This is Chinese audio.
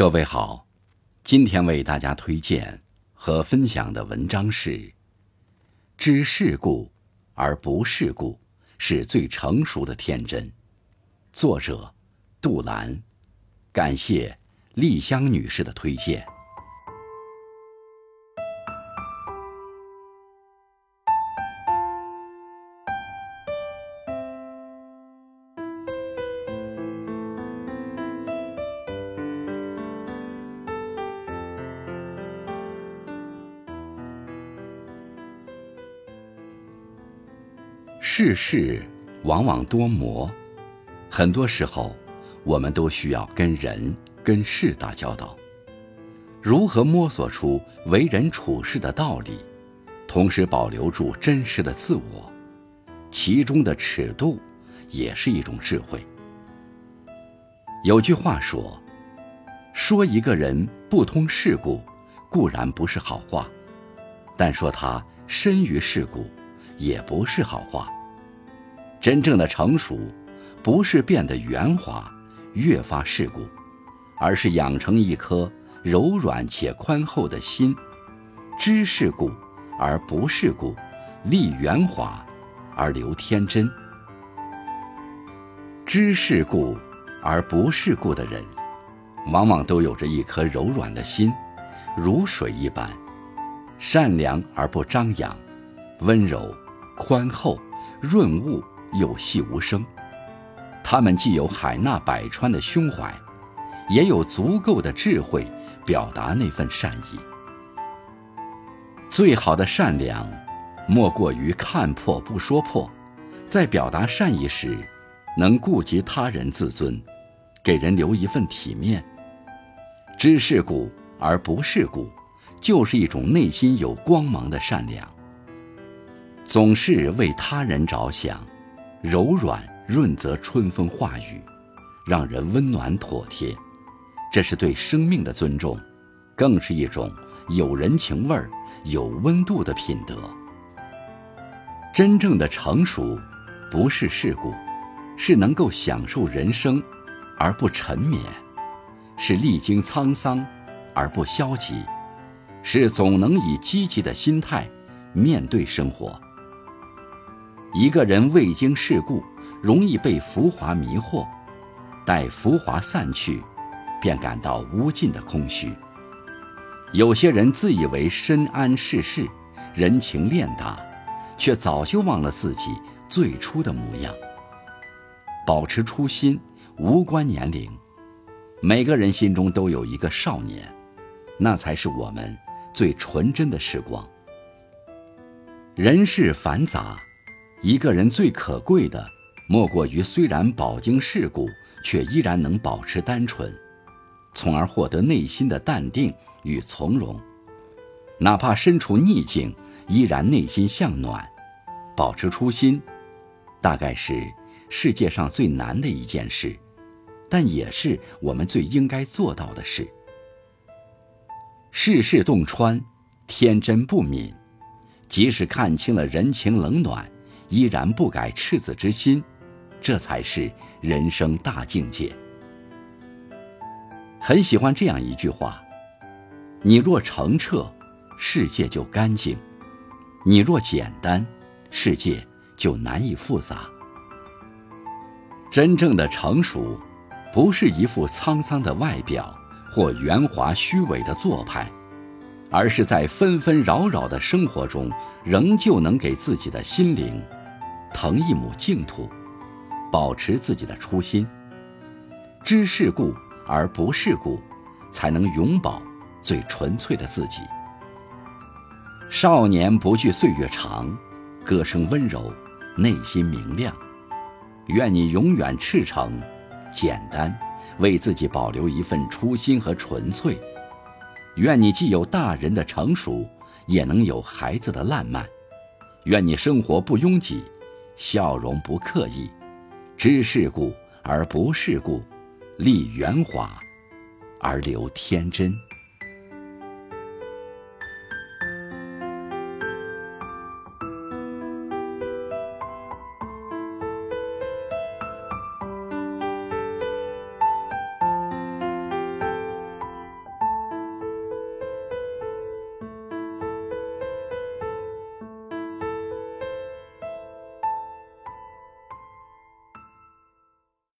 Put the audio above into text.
各位好，今天为大家推荐和分享的文章是《知世故而不世故是最成熟的天真》，作者杜兰，感谢丽香女士的推荐。世事往往多磨，很多时候，我们都需要跟人、跟事打交道。如何摸索出为人处事的道理，同时保留住真实的自我，其中的尺度，也是一种智慧。有句话说：“说一个人不通世故，固然不是好话；但说他深于世故，也不是好话。”真正的成熟，不是变得圆滑、越发世故，而是养成一颗柔软且宽厚的心，知世故而不世故，立圆滑而留天真。知世故而不世故的人，往往都有着一颗柔软的心，如水一般，善良而不张扬，温柔、宽厚、润物。有戏无声，他们既有海纳百川的胸怀，也有足够的智慧表达那份善意。最好的善良，莫过于看破不说破，在表达善意时，能顾及他人自尊，给人留一份体面。知世故而不世故，就是一种内心有光芒的善良。总是为他人着想。柔软润泽春风化雨，让人温暖妥帖，这是对生命的尊重，更是一种有人情味儿、有温度的品德。真正的成熟，不是世故，是能够享受人生而不沉湎，是历经沧桑而不消极，是总能以积极的心态面对生活。一个人未经世故，容易被浮华迷惑；待浮华散去，便感到无尽的空虚。有些人自以为深谙世事，人情练达，却早就忘了自己最初的模样。保持初心，无关年龄。每个人心中都有一个少年，那才是我们最纯真的时光。人世繁杂。一个人最可贵的，莫过于虽然饱经世故，却依然能保持单纯，从而获得内心的淡定与从容。哪怕身处逆境，依然内心向暖，保持初心，大概是世界上最难的一件事，但也是我们最应该做到的事。世事洞穿，天真不泯，即使看清了人情冷暖。依然不改赤子之心，这才是人生大境界。很喜欢这样一句话：“你若澄澈，世界就干净；你若简单，世界就难以复杂。”真正的成熟，不是一副沧桑的外表或圆滑虚伪的做派，而是在纷纷扰扰的生活中，仍旧能给自己的心灵。腾一亩净土，保持自己的初心，知世故而不世故，才能永葆最纯粹的自己。少年不惧岁月长，歌声温柔，内心明亮。愿你永远赤诚、简单，为自己保留一份初心和纯粹。愿你既有大人的成熟，也能有孩子的烂漫。愿你生活不拥挤。笑容不刻意，知世故而不世故，立圆滑而留天真。